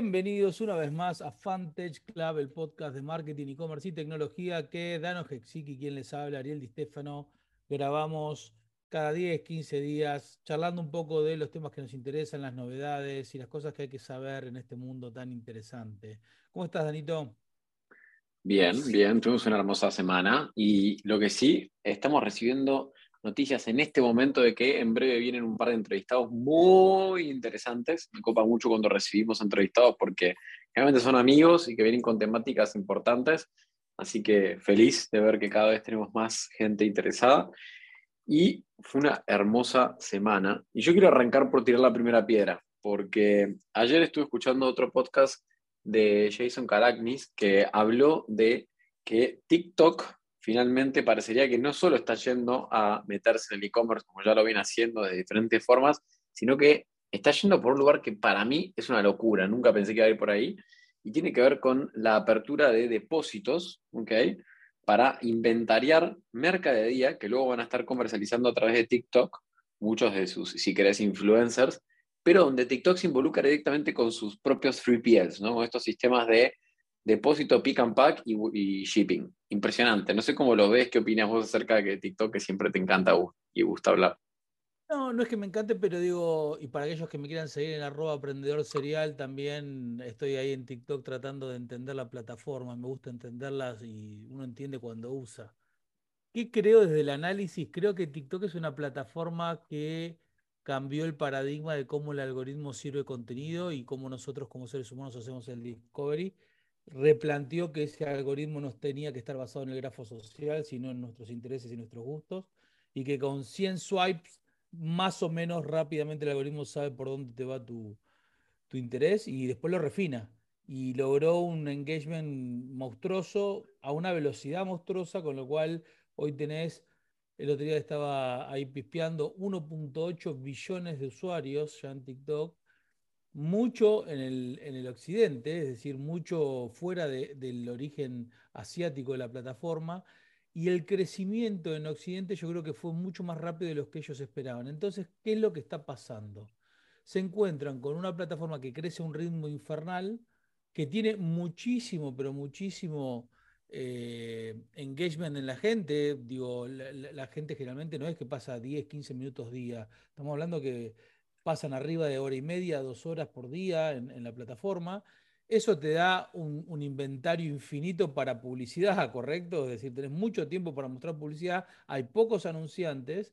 Bienvenidos una vez más a Fantech Club, el podcast de marketing, e-commerce y tecnología que Dano Hexiki, quien les habla, Ariel Di Stefano. Grabamos cada 10, 15 días, charlando un poco de los temas que nos interesan, las novedades y las cosas que hay que saber en este mundo tan interesante. ¿Cómo estás, Danito? Bien, bien, tuvimos una hermosa semana y lo que sí, estamos recibiendo noticias en este momento de que en breve vienen un par de entrevistados muy interesantes. Me copa mucho cuando recibimos entrevistados porque realmente son amigos y que vienen con temáticas importantes. Así que feliz de ver que cada vez tenemos más gente interesada. Y fue una hermosa semana. Y yo quiero arrancar por tirar la primera piedra, porque ayer estuve escuchando otro podcast de Jason Caragnis que habló de que TikTok finalmente parecería que no solo está yendo a meterse en el e-commerce como ya lo viene haciendo de diferentes formas, sino que está yendo por un lugar que para mí es una locura, nunca pensé que iba a ir por ahí, y tiene que ver con la apertura de depósitos, ¿ok? Para inventariar mercadería que luego van a estar comercializando a través de TikTok, muchos de sus, si querés, influencers, pero donde TikTok se involucra directamente con sus propios 3PLs, ¿no? Con estos sistemas de depósito, pick and pack y, shipping. Impresionante. No sé cómo lo ves, qué opinas vos acerca de TikTok que siempre te encanta y gusta hablar. No, no es que me encante, pero digo, y para aquellos que me quieran seguir en arroba aprendedor serial, también estoy ahí en TikTok tratando de entender la plataforma, me gusta entenderlas y uno entiende cuando usa. ¿Qué creo desde el análisis? Creo que TikTok es una plataforma que cambió el paradigma de cómo el algoritmo sirve contenido y cómo nosotros como seres humanos hacemos el discovery replanteó que ese algoritmo no tenía que estar basado en el grafo social, sino en nuestros intereses y nuestros gustos, y que con 100 swipes, más o menos rápidamente el algoritmo sabe por dónde te va tu, tu interés y después lo refina. Y logró un engagement monstruoso a una velocidad monstruosa, con lo cual hoy tenés, el otro día estaba ahí pispeando 1.8 billones de usuarios ya en TikTok, mucho en el, en el occidente, es decir, mucho fuera del origen asiático de la plataforma, y el crecimiento en occidente yo creo que fue mucho más rápido de lo que ellos esperaban. Entonces, ¿qué es lo que está pasando? Se encuentran con una plataforma que crece a un ritmo infernal, que tiene muchísimo, pero muchísimo eh, engagement en la gente. Digo, la, la, gente generalmente no es que pasa 10, 15 minutos día. Estamos hablando que pasan arriba de hora y media, dos horas por día en, la plataforma. Eso te da un, inventario infinito para publicidad, ¿correcto? Es decir, tenés mucho tiempo para mostrar publicidad, hay pocos anunciantes,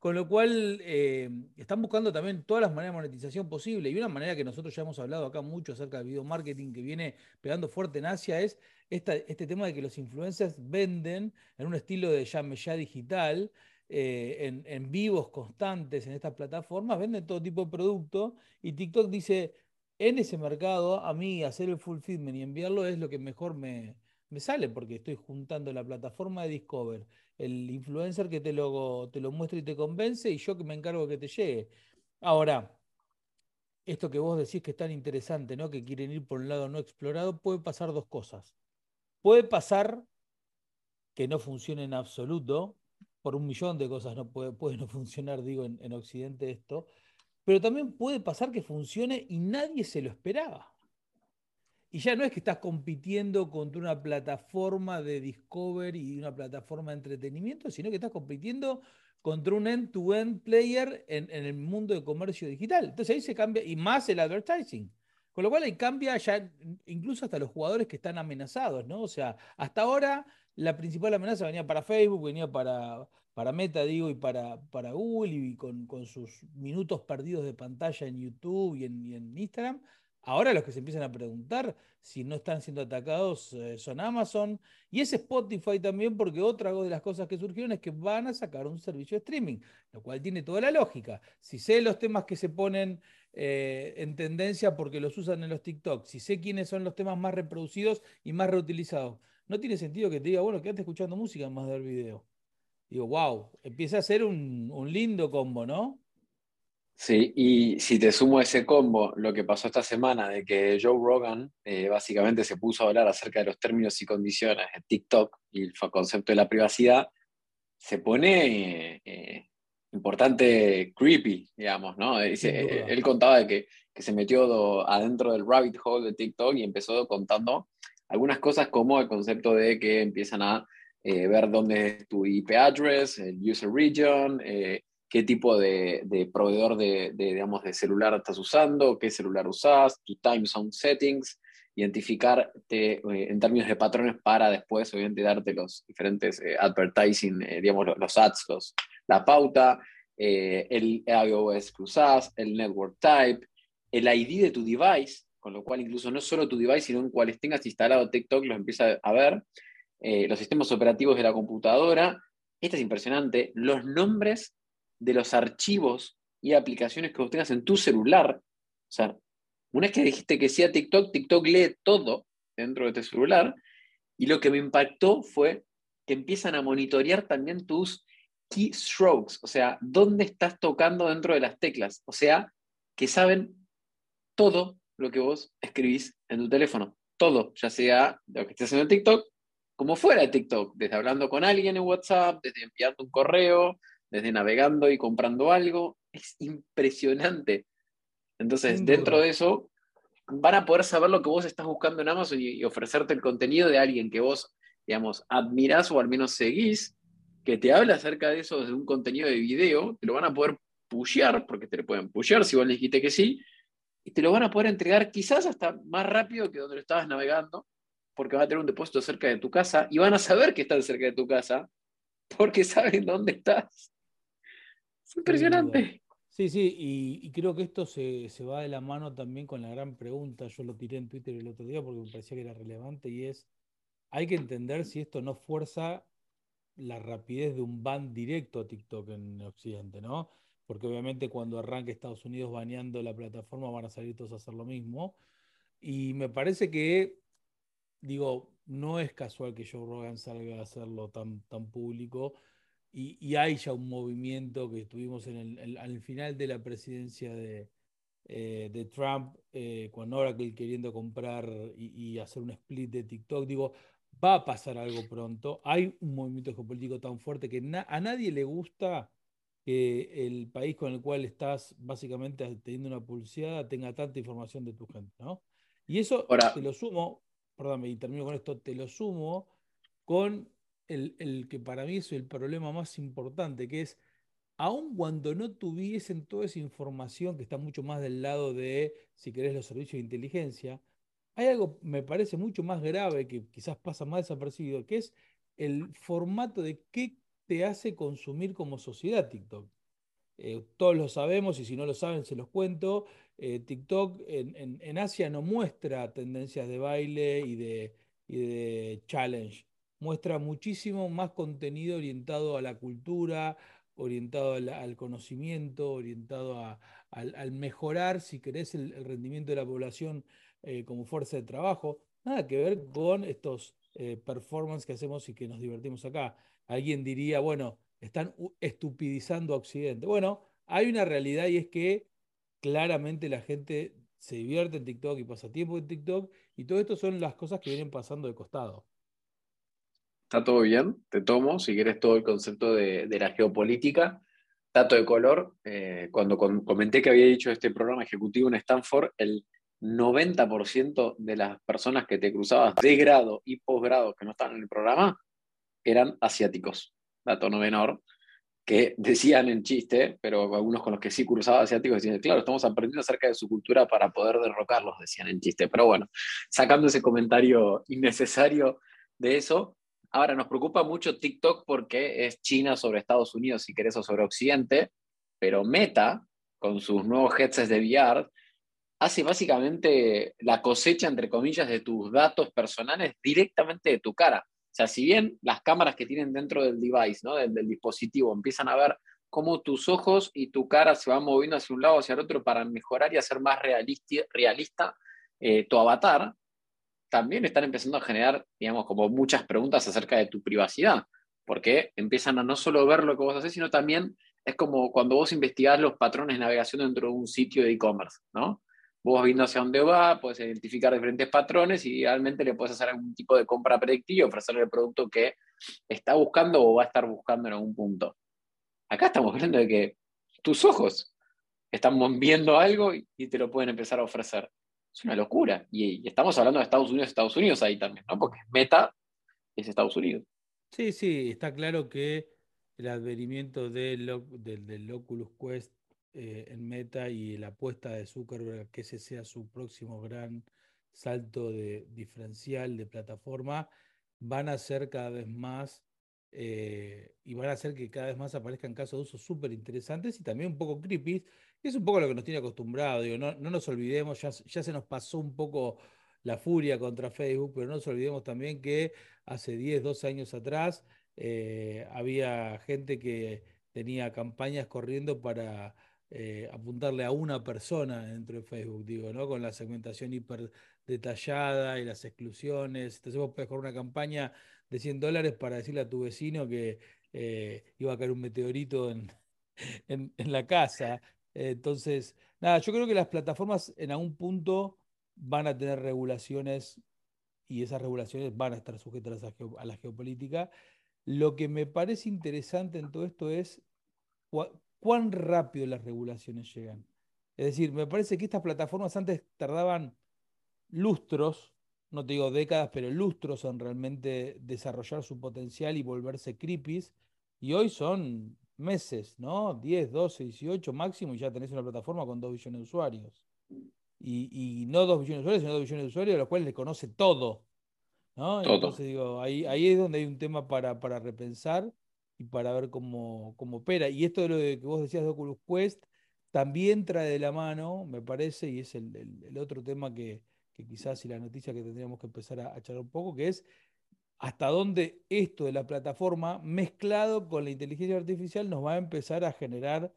con lo cual eh, están buscando también todas las maneras de monetización posible. Y una manera que nosotros ya hemos hablado acá mucho acerca del video marketing que viene pegando fuerte en Asia es este tema de que los influencers venden en un estilo de ya, ya digital eh, en, vivos constantes en estas plataformas, venden todo tipo de producto y TikTok dice, en ese mercado, a mí hacer el fulfillment y enviarlo es lo que mejor me, sale, porque estoy juntando la plataforma de Discover, el influencer que te lo, te lo muestra y te convence, y yo que me encargo que te llegue. Ahora, esto que vos decís que es tan interesante, ¿no? Que quieren ir por un lado no explorado, puede pasar dos cosas. Puede pasar que no funcione en absoluto, por un millón de cosas no puede, no funcionar, digo, en, Occidente esto, pero también puede pasar que funcione y nadie se lo esperaba. Y ya no es que estás compitiendo contra una plataforma de discovery y una plataforma de entretenimiento, sino que estás compitiendo contra un end-to-end player en, en, el mundo de comercio digital. Entonces ahí se cambia, y más el advertising. Con lo cual ahí cambia ya incluso hasta los jugadores que están amenazados, ¿no? O sea, hasta ahora la principal amenaza venía para Facebook, venía para, para Meta, digo, y para, para Google, y con, sus minutos perdidos de pantalla en YouTube y en, Instagram. Ahora los que se empiezan a preguntar si no están siendo atacados eh, son Amazon y es Spotify también, porque otra de las cosas que surgieron es que van a sacar un servicio de streaming, lo cual tiene toda la lógica. Si sé los temas que se ponen eh, en tendencia porque los usan en los TikTok, si sé quiénes son los temas más reproducidos y más reutilizados, no tiene sentido que te diga, bueno, quédate escuchando música más de ver video. Digo, wow, empieza a ser un, lindo combo, ¿no? Sí, y si te sumo ese combo, lo que pasó esta semana de que Joe Rogan eh, básicamente se puso a hablar acerca de los términos y condiciones de TikTok y el concepto de la privacidad, se pone eh, importante creepy, digamos, ¿no? él contaba de que que se metió adentro del rabbit hole de TikTok y empezó contando algunas cosas como el concepto de que empiezan a eh, ver dónde es tu IP address, el user region, eh, qué tipo de, proveedor de, digamos, de celular estás usando, qué celular usas, tu time zone settings, identificarte eh, en términos de patrones para después, obviamente, darte los diferentes advertising, digamos, los, ads, la pauta, el iOS que usas, el network type, el ID de tu device, con lo cual incluso no solo tu device, sino en cuales tengas instalado TikTok, los empieza a ver, eh, los sistemas operativos de la computadora. Esto es impresionante, los nombres de los archivos y aplicaciones que vos tengas en tu celular. O sea, una vez que dijiste que sí a TikTok, TikTok lee todo dentro de tu celular. Y lo que me impactó fue que empiezan a monitorear también tus keystrokes, o sea, dónde estás tocando dentro de las teclas. O sea, que saben todo lo que vos escribís en tu teléfono. Todo, ya sea lo que estés haciendo en TikTok, como fuera de TikTok, desde hablando con alguien en WhatsApp, desde enviando un correo, desde navegando y comprando algo. Es impresionante. Entonces, dentro de eso, van a poder saber lo que vos estás buscando en Amazon y, ofrecerte el contenido de alguien que vos, digamos, admirás o al menos seguís, que te habla acerca de eso desde un contenido de video, te lo van a poder pushear, porque te lo pueden pushear si vos le dijiste que sí, y te lo van a poder entregar quizás hasta más rápido que donde lo estabas navegando, porque va a tener un depósito cerca de tu casa y van a saber que están cerca de tu casa porque saben dónde estás. Es impresionante. Sí, sí, y, creo que esto se, va de la mano también con la gran pregunta, yo lo tiré en Twitter el otro día porque me parecía que era relevante y es, hay que entender si esto no fuerza la rapidez de un ban directo a TikTok en Occidente, ¿no? Porque obviamente cuando arranque Estados Unidos baneando la plataforma van a salir todos a hacer lo mismo. Y me parece que, digo, no es casual que Joe Rogan salga a hacerlo tan, tan público. Y, hay ya un movimiento que estuvimos en el, al final de la presidencia de, eh, de Trump, eh, con Oracle queriendo comprar y, hacer un split de TikTok. Digo, va a pasar algo pronto. Hay un movimiento geopolítico tan fuerte que a nadie le gusta que el país con el cual estás básicamente teniendo una pulseada tenga tanta información de tu gente, ¿no? Y eso te lo sumo, perdón, y termino con esto, te lo sumo con el, que para mí es el problema más importante, que es, aun cuando no tuviesen toda esa información que está mucho más del lado de, si querés, los servicios de inteligencia, hay algo, me parece, mucho más grave, que quizás pasa más desapercibido, que es el formato de qué te hace consumir como sociedad TikTok. Eh, todos lo sabemos y si no lo saben se los cuento. Eh, TikTok en, Asia no muestra tendencias de baile y de, de challenge. Muestra muchísimo más contenido orientado a la cultura, orientado al, conocimiento, orientado a, al, mejorar, si querés, el, rendimiento de la población eh, como fuerza de trabajo. Nada que ver con estos performances que hacemos y que nos divertimos acá. Alguien diría, bueno, están estupidizando a Occidente. Bueno, hay una realidad y es que claramente la gente se divierte en TikTok y pasa tiempo en TikTok y todo esto son las cosas que vienen pasando de costado. Está todo bien, te tomo, si quieres todo el concepto de, la geopolítica. Dato de color, eh, cuando comenté que había dicho este programa ejecutivo en Stanford, el 90% de las personas que te cruzabas de grado y posgrado que no estaban en el programa eran asiáticos, dato no menor, que decían en chiste, pero algunos con los que sí cruzaba asiáticos decían, claro, estamos aprendiendo acerca de su cultura para poder derrocarlos, decían en chiste. Pero bueno, sacando ese comentario innecesario de eso, ahora nos preocupa mucho TikTok porque es China sobre Estados Unidos, si querés, o sobre Occidente, pero Meta, con sus nuevos headsets de VR, hace básicamente la cosecha, entre comillas, de tus datos personales directamente de tu cara. O sea, si bien las cámaras que tienen dentro del device, ¿no? del, dispositivo, empiezan a ver cómo tus ojos y tu cara se van moviendo hacia un lado o hacia el otro para mejorar y hacer más realista eh, tu avatar, también están empezando a generar, digamos, como muchas preguntas acerca de tu privacidad, porque empiezan a no solo ver lo que vos haces, sino también es como cuando vos investigás los patrones de navegación dentro de un sitio de e-commerce, ¿no? Vos viendo hacia dónde va, puedes identificar diferentes patrones y realmente le puedes hacer algún tipo de compra predictiva ofrecerle el producto que está buscando o va a estar buscando en algún punto. Acá estamos hablando de que tus ojos están viendo algo y te lo pueden empezar a ofrecer. Es una locura. Y, estamos hablando de Estados Unidos, Estados Unidos ahí también, ¿no? Porque Meta es Estados Unidos. Sí, sí, está claro que el advenimiento del, Oculus Quest eh, en Meta y la apuesta de Zuckerberg que ese sea su próximo gran salto de diferencial de plataforma van a ser cada vez más eh, y van a hacer que cada vez más aparezcan casos de uso súper interesantes y también un poco creepy, que es un poco lo que nos tiene acostumbrado. No, no nos olvidemos, ya, ya se nos pasó un poco la furia contra Facebook, pero no nos olvidemos también que hace 10, 12 años atrás eh, había gente que tenía campañas corriendo para eh, apuntarle a una persona dentro de Facebook, digo, ¿no? Con la segmentación hiper detallada y las exclusiones. Entonces vos podés correr una campaña de 100 dólares para decirle a tu vecino que eh, iba a caer un meteorito en, en, la casa. entonces, nada, yo creo que las plataformas en algún punto van a tener regulaciones y esas regulaciones van a estar sujetas a la, geopolítica. Lo que me parece interesante en todo esto es cuán rápido las regulaciones llegan. Es decir, me parece que estas plataformas antes tardaban lustros no te digo décadas, pero lustros en realmente desarrollar su potencial y volverse creepies. Y hoy son meses, ¿no? 10, 12, 18 máximo y ya tenés una plataforma con 2 billones de usuarios. Y, no 2 billones de usuarios, sino 2 billones de usuarios a los cuales le conoce todo. ¿no? Entonces digo, ahí, ahí es donde hay un tema para, para repensar y para ver cómo, cómo opera. Y esto de lo que vos decías de Oculus Quest también trae de la mano, me parece, y es el otro tema que, que quizás y la noticia que tendríamos que empezar a, echar un poco, que es hasta dónde esto de la plataforma mezclado con la inteligencia artificial nos va a empezar a generar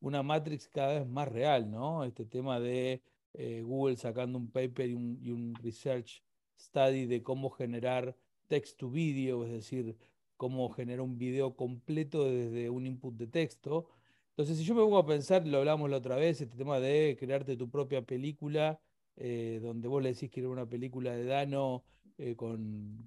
una matrix cada vez más real, ¿no? Este tema de eh, Google sacando un paper y un, research study de cómo generar text to video, es decir, cómo generar un video completo desde un input de texto. Entonces, si yo me pongo a pensar, lo hablamos la otra vez, este tema de crearte tu propia película eh, donde vos le decís que era una película de Dano eh, con,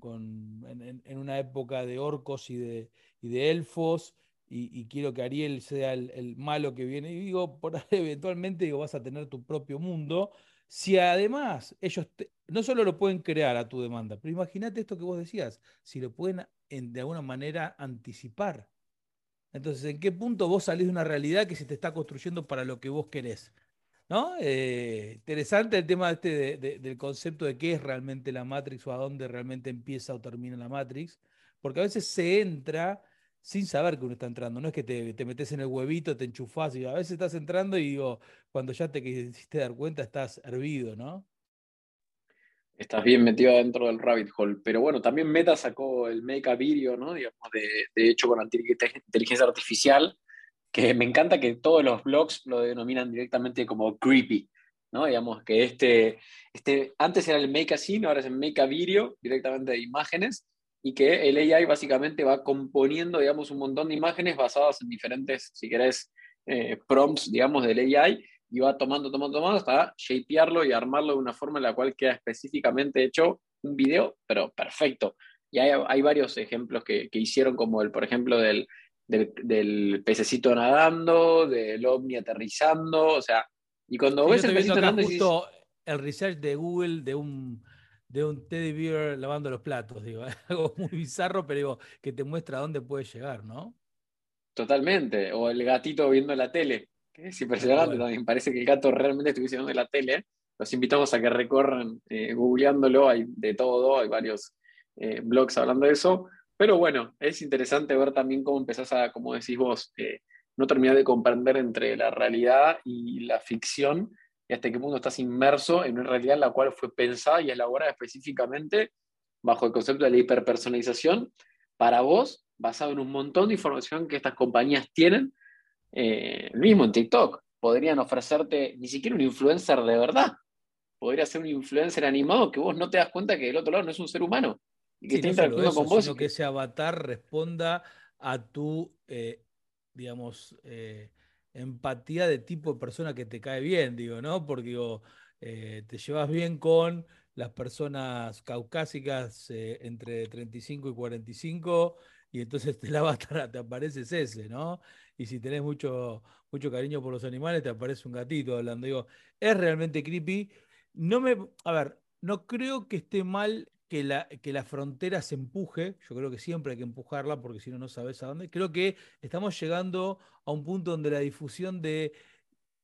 en, una época de orcos y de, de elfos, y, quiero que Ariel sea el, malo que viene. Y digo, por eventualmente digo, vas a tener tu propio mundo. Si además ellos no solo lo pueden crear a tu demanda, pero imagínate esto que vos decías, si lo pueden de alguna manera anticipar. Entonces, ¿en qué punto vos salís de una realidad que se te está construyendo para lo que vos querés? ¿No? Eh, interesante el tema este del concepto de qué es realmente la Matrix o a dónde realmente empieza o termina la Matrix, porque a veces se entra sin saber que uno está entrando, no es que te, metes en el huevito, te enchufás y a veces estás entrando y digo, cuando ya te quisiste dar cuenta estás hervido, ¿no? Estás bien metido dentro del rabbit hole, pero bueno, también Meta sacó el Make a Video, ¿no? Digamos, de, de hecho con inteligencia artificial, que me encanta que todos los blogs lo denominan directamente como creepy, ¿no? Digamos que este, este antes era el make a scene, ahora es el make a video, directamente de imágenes, y que el AI básicamente va componiendo, digamos, un montón de imágenes basadas en diferentes, si querés, eh, prompts, digamos, del AI, y va tomando, tomando, tomando, hasta shapearlo y armarlo de una forma en la cual queda específicamente hecho un video, pero perfecto. Y hay, hay varios ejemplos que, que hicieron, como el, por ejemplo, del del, pececito nadando, del ovni aterrizando, o sea, y cuando ves el pececito nadando... Justo el research de Google de un, de un teddy bear lavando los platos, digo, algo muy bizarro, pero digo, que te muestra dónde puede llegar, ¿no? Totalmente, o el gatito viendo la tele, que es impresionante también, parece que el gato realmente estuviese viendo la tele, los invitamos a que recorran eh, googleándolo, hay de todo, hay varios eh, blogs hablando de eso, pero bueno, es interesante ver también cómo empezás a, como decís vos, eh, no terminar de comprender entre la realidad y la ficción y hasta qué punto estás inmerso en una realidad en la cual fue pensada y elaborada específicamente bajo el concepto de la hiperpersonalización para vos, basado en un montón de información que estas compañías tienen, eh, mismo en TikTok. Podrían ofrecerte ni siquiera un influencer de verdad. Podría ser un influencer animado que vos no te das cuenta que del otro lado no es un ser humano y que esté interactuando con vos. Sino que... ese avatar responda a tu, eh, digamos, eh, empatía de tipo de persona que te cae bien, digo, ¿no? Porque digo, eh, te llevas bien con las personas caucásicas entre 35 y 45 y entonces el avatar te aparece ese, ¿no? y si tenés mucho, mucho cariño por los animales, te aparece un gatito hablando. Digo, es realmente creepy. No me, a ver, no creo que esté mal que la, que frontera se empuje. Yo creo que siempre hay que empujarla porque si no, no sabes a dónde. Creo que estamos llegando a un punto donde la difusión de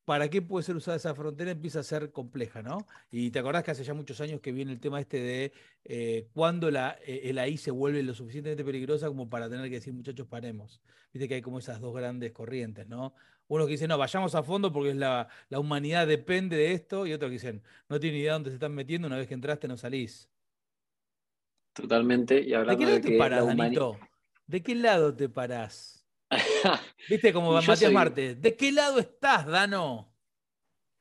para qué puede ser usada esa frontera empieza a ser compleja, ¿no? Y te acordás que hace ya muchos años que viene el tema este de eh, cuándo la, eh, el AI se vuelve lo suficientemente peligrosa como para tener que decir, muchachos, paremos. Viste que hay como esas dos grandes corrientes, ¿no? Uno que dice, no, vayamos a fondo porque es la, la humanidad depende de esto, y otro que dicen, no tiene idea dónde se están metiendo, una vez que entraste no salís. Totalmente. Y ¿De qué lado te parás, Danito? ¿De qué lado te parás? Viste como Matías Marte. ¿De qué lado estás, Dano?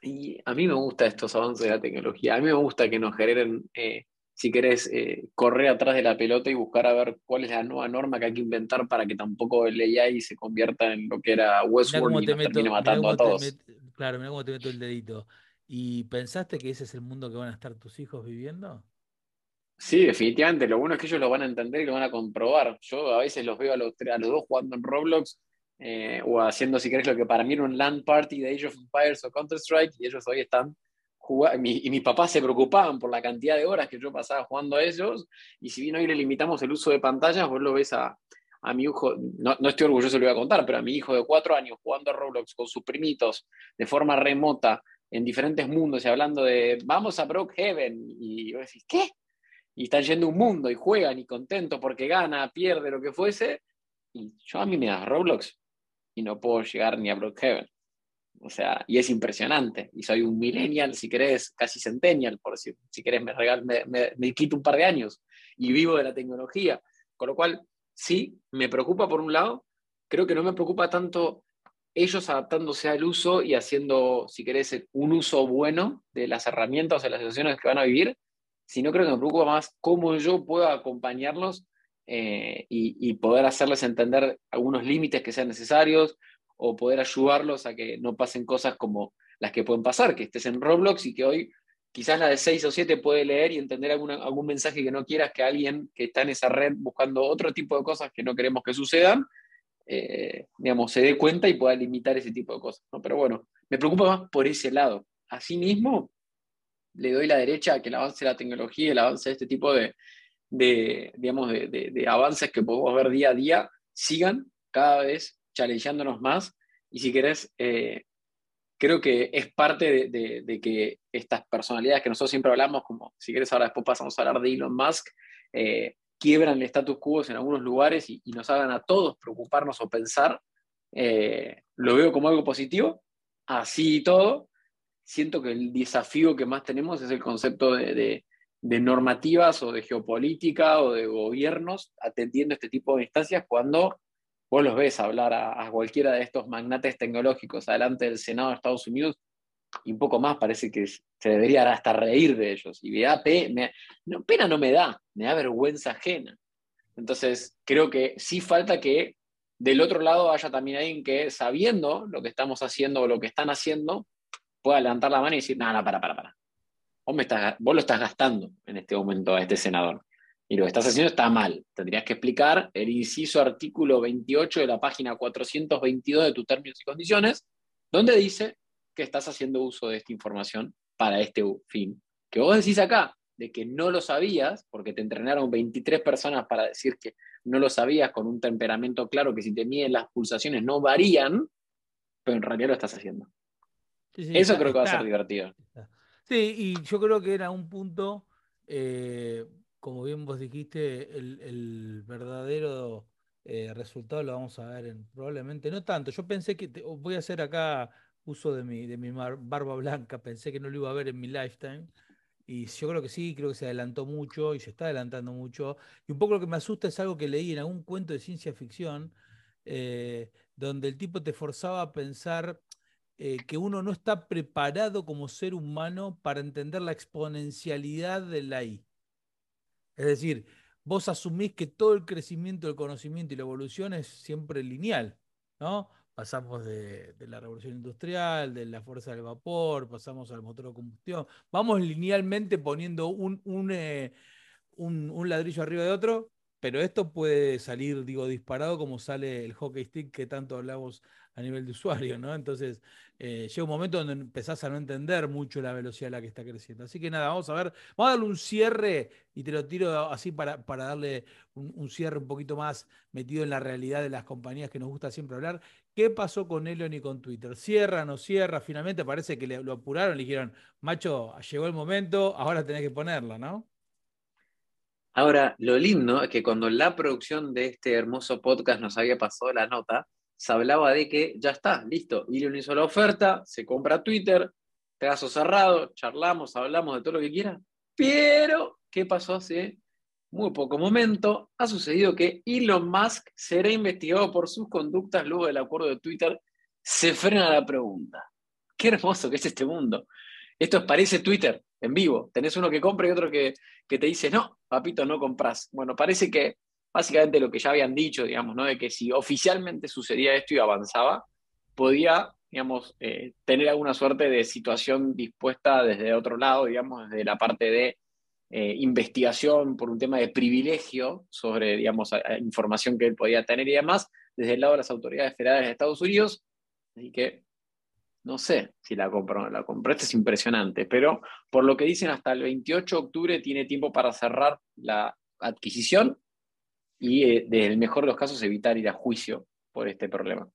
Y a mí me gusta estos avances de la tecnología. A mí me gusta que nos generen, eh, si querés, eh, correr atrás de la pelota y buscar a ver cuál es la nueva norma que hay que inventar para que tampoco el AI se convierta en lo que era Westworld y nos termine matando a todos. claro, mira cómo te meto el dedito. ¿Y pensaste que ese es el mundo que van a estar tus hijos viviendo? Sí, definitivamente. Lo bueno es que ellos lo van a entender y lo van a comprobar. Yo a veces los veo a los, a los dos jugando en Roblox eh, o haciendo, si querés, lo que para mí era un LAN party de Age of Empires o Counter-Strike y ellos hoy están jugando. y mis papás se preocupaban por la cantidad de horas que yo pasaba jugando a ellos. Y si bien hoy le limitamos el uso de pantallas, vos lo ves a, a mi hijo, no, no, estoy orgulloso, lo voy a contar, pero a mi hijo de cuatro años jugando a Roblox con sus primitos de forma remota en diferentes mundos y hablando de vamos a Brookhaven. Y vos decís, ¿qué? Y están yendo un mundo y juegan y contentos porque gana, pierde, lo que fuese. Y yo a mí me das Roblox y no puedo llegar ni a Brookhaven. O sea, y es impresionante. Y soy un millennial, si querés, casi centennial, por decir, si querés, me, regal, me, me, quito un par de años y vivo de la tecnología. Con lo cual, sí, me preocupa por un lado, creo que no me preocupa tanto ellos adaptándose al uso y haciendo, si querés, un uso bueno de las herramientas o de las situaciones que van a vivir, sino creo que me preocupa más cómo yo puedo acompañarlos eh, y, poder hacerles entender algunos límites que sean necesarios o poder ayudarlos a que no pasen cosas como las que pueden pasar, que estés en Roblox y que hoy quizás la de 6 o 7 puede leer y entender algún mensaje que no quieras que alguien que está en esa red buscando otro tipo de cosas que no queremos que sucedan, eh, digamos, se dé cuenta y pueda limitar ese tipo de cosas. Pero bueno, me preocupa más por ese lado. Asimismo, le doy la derecha a que el avance de la tecnología, el avance de este tipo de, digamos, de, avances que podemos ver día a día, sigan cada vez challengeándonos más. Y si querés, eh, creo que es parte de, que estas personalidades que nosotros siempre hablamos, como si querés ahora después pasamos a hablar de Elon Musk, eh, quiebran el status quo en algunos lugares y, nos hagan a todos preocuparnos o pensar, eh, lo veo como algo positivo, así y todo, siento que el desafío que más tenemos es el concepto de, normativas o de geopolítica o de gobiernos atendiendo este tipo de instancias cuando vos los ves hablar a, cualquiera de estos magnates tecnológicos adelante del Senado de Estados Unidos y un poco más parece que se debería hasta reír de ellos. Y me pena no me da, me da vergüenza ajena. Entonces, creo que sí falta que del otro lado haya también alguien que, sabiendo lo que estamos haciendo o lo que están haciendo, pueda levantar la mano y decir, nada, para, para, para. Vos, me estás, vos lo estás gastando en este momento a este senador. Y lo que estás haciendo está mal. Tendrías que explicar el inciso artículo 28 de la página 422 de tus términos y condiciones, donde dice que estás haciendo uso de esta información para este fin. Que vos decís acá de que no lo sabías, porque te entrenaron 23 personas para decir que no lo sabías con un temperamento claro que si te miden las pulsaciones no varían, pero en realidad lo estás haciendo. Eso creo que va a ser divertido. Sí, y yo creo que era un punto, eh, como bien vos dijiste, el, verdadero eh, resultado lo vamos a ver en, probablemente, no tanto. Yo pensé que, voy a hacer acá uso de mi, de mi barba blanca, pensé que no lo iba a ver en mi lifetime. Y yo creo que sí, creo que se adelantó mucho y se está adelantando mucho. Y un poco lo que me asusta es algo que leí en algún cuento de ciencia ficción, eh, donde el tipo te forzaba a pensar eh, que uno no está preparado como ser humano para entender la exponencialidad de la I. Es decir, vos asumís que todo el crecimiento del conocimiento y la evolución es siempre lineal, ¿no? Pasamos de, la revolución industrial, de la fuerza del vapor, pasamos al motor de combustión. Vamos linealmente poniendo un, un, eh, un ladrillo arriba de otro, pero esto puede salir, digo, disparado como sale el hockey stick que tanto hablamos a nivel de usuario, ¿no? Entonces, eh, llega un momento donde empezás a no entender mucho la velocidad a la que está creciendo. Así que nada, vamos a ver, vamos a darle un cierre y te lo tiro así para, para darle un, cierre un poquito más metido en la realidad de las compañías que nos gusta siempre hablar. ¿Qué pasó con Elon y con Twitter? ¿Cierra, no cierra? Finalmente parece que lo apuraron, le dijeron, macho, llegó el momento, ahora tenés que ponerla, ¿no? Ahora, lo lindo es que cuando la producción de este hermoso podcast nos había pasado la nota, se hablaba de que ya está, listo, Elon hizo la oferta, se compra Twitter, pedazo cerrado, charlamos, hablamos de todo lo que quiera, pero ¿qué pasó hace muy poco momento? Ha sucedido que Elon Musk será investigado por sus conductas luego del acuerdo de Twitter. Se frena la pregunta. Qué hermoso que es este mundo. Esto parece Twitter en vivo. Tenés uno que compra y otro que, que te dice, no, papito, no compras. Bueno, parece que básicamente lo que ya habían dicho, digamos, ¿no? De que si oficialmente sucedía esto y avanzaba, podía, digamos, eh, tener alguna suerte de situación dispuesta desde otro lado, digamos, desde la parte de eh, investigación por un tema de privilegio sobre, digamos, información que él podía tener y demás, desde el lado de las autoridades federales de Estados Unidos. Así que no sé si la compró o no la compró. Esto es impresionante, pero por lo que dicen, hasta el 28 de octubre tiene tiempo para cerrar la adquisición y, eh, desde el mejor de los casos, evitar ir a juicio por este problema.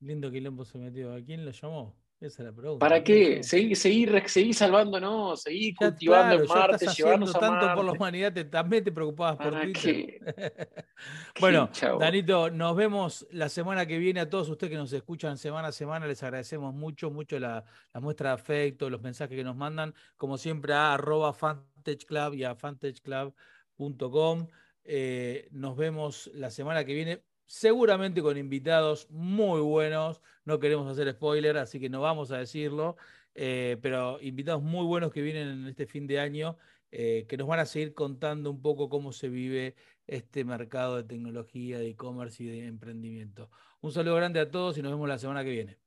Lindo quilombo se metió. ¿A quién lo llamó? Esa es la pregunta. ¿Para qué? Seguir, seguir, seguir salvándonos, seguir cultivando en Marte, llevarnos tanto por la humanidad, también te preocupabas por Twitter. bueno, Danito, nos vemos la semana que viene. A todos ustedes que nos escuchan semana a semana, les agradecemos mucho, mucho la, muestra de afecto, los mensajes que nos mandan, como siempre, a arroba Club y a fantageclub.com. Eh, nos vemos la semana que viene seguramente con invitados muy buenos. No queremos hacer spoiler, así que no vamos a decirlo, eh, pero invitados muy buenos que vienen en este fin de año, eh, que nos van a seguir contando un poco cómo se vive este mercado de tecnología, de e-commerce y de emprendimiento. Un saludo grande a todos y nos vemos la semana que viene.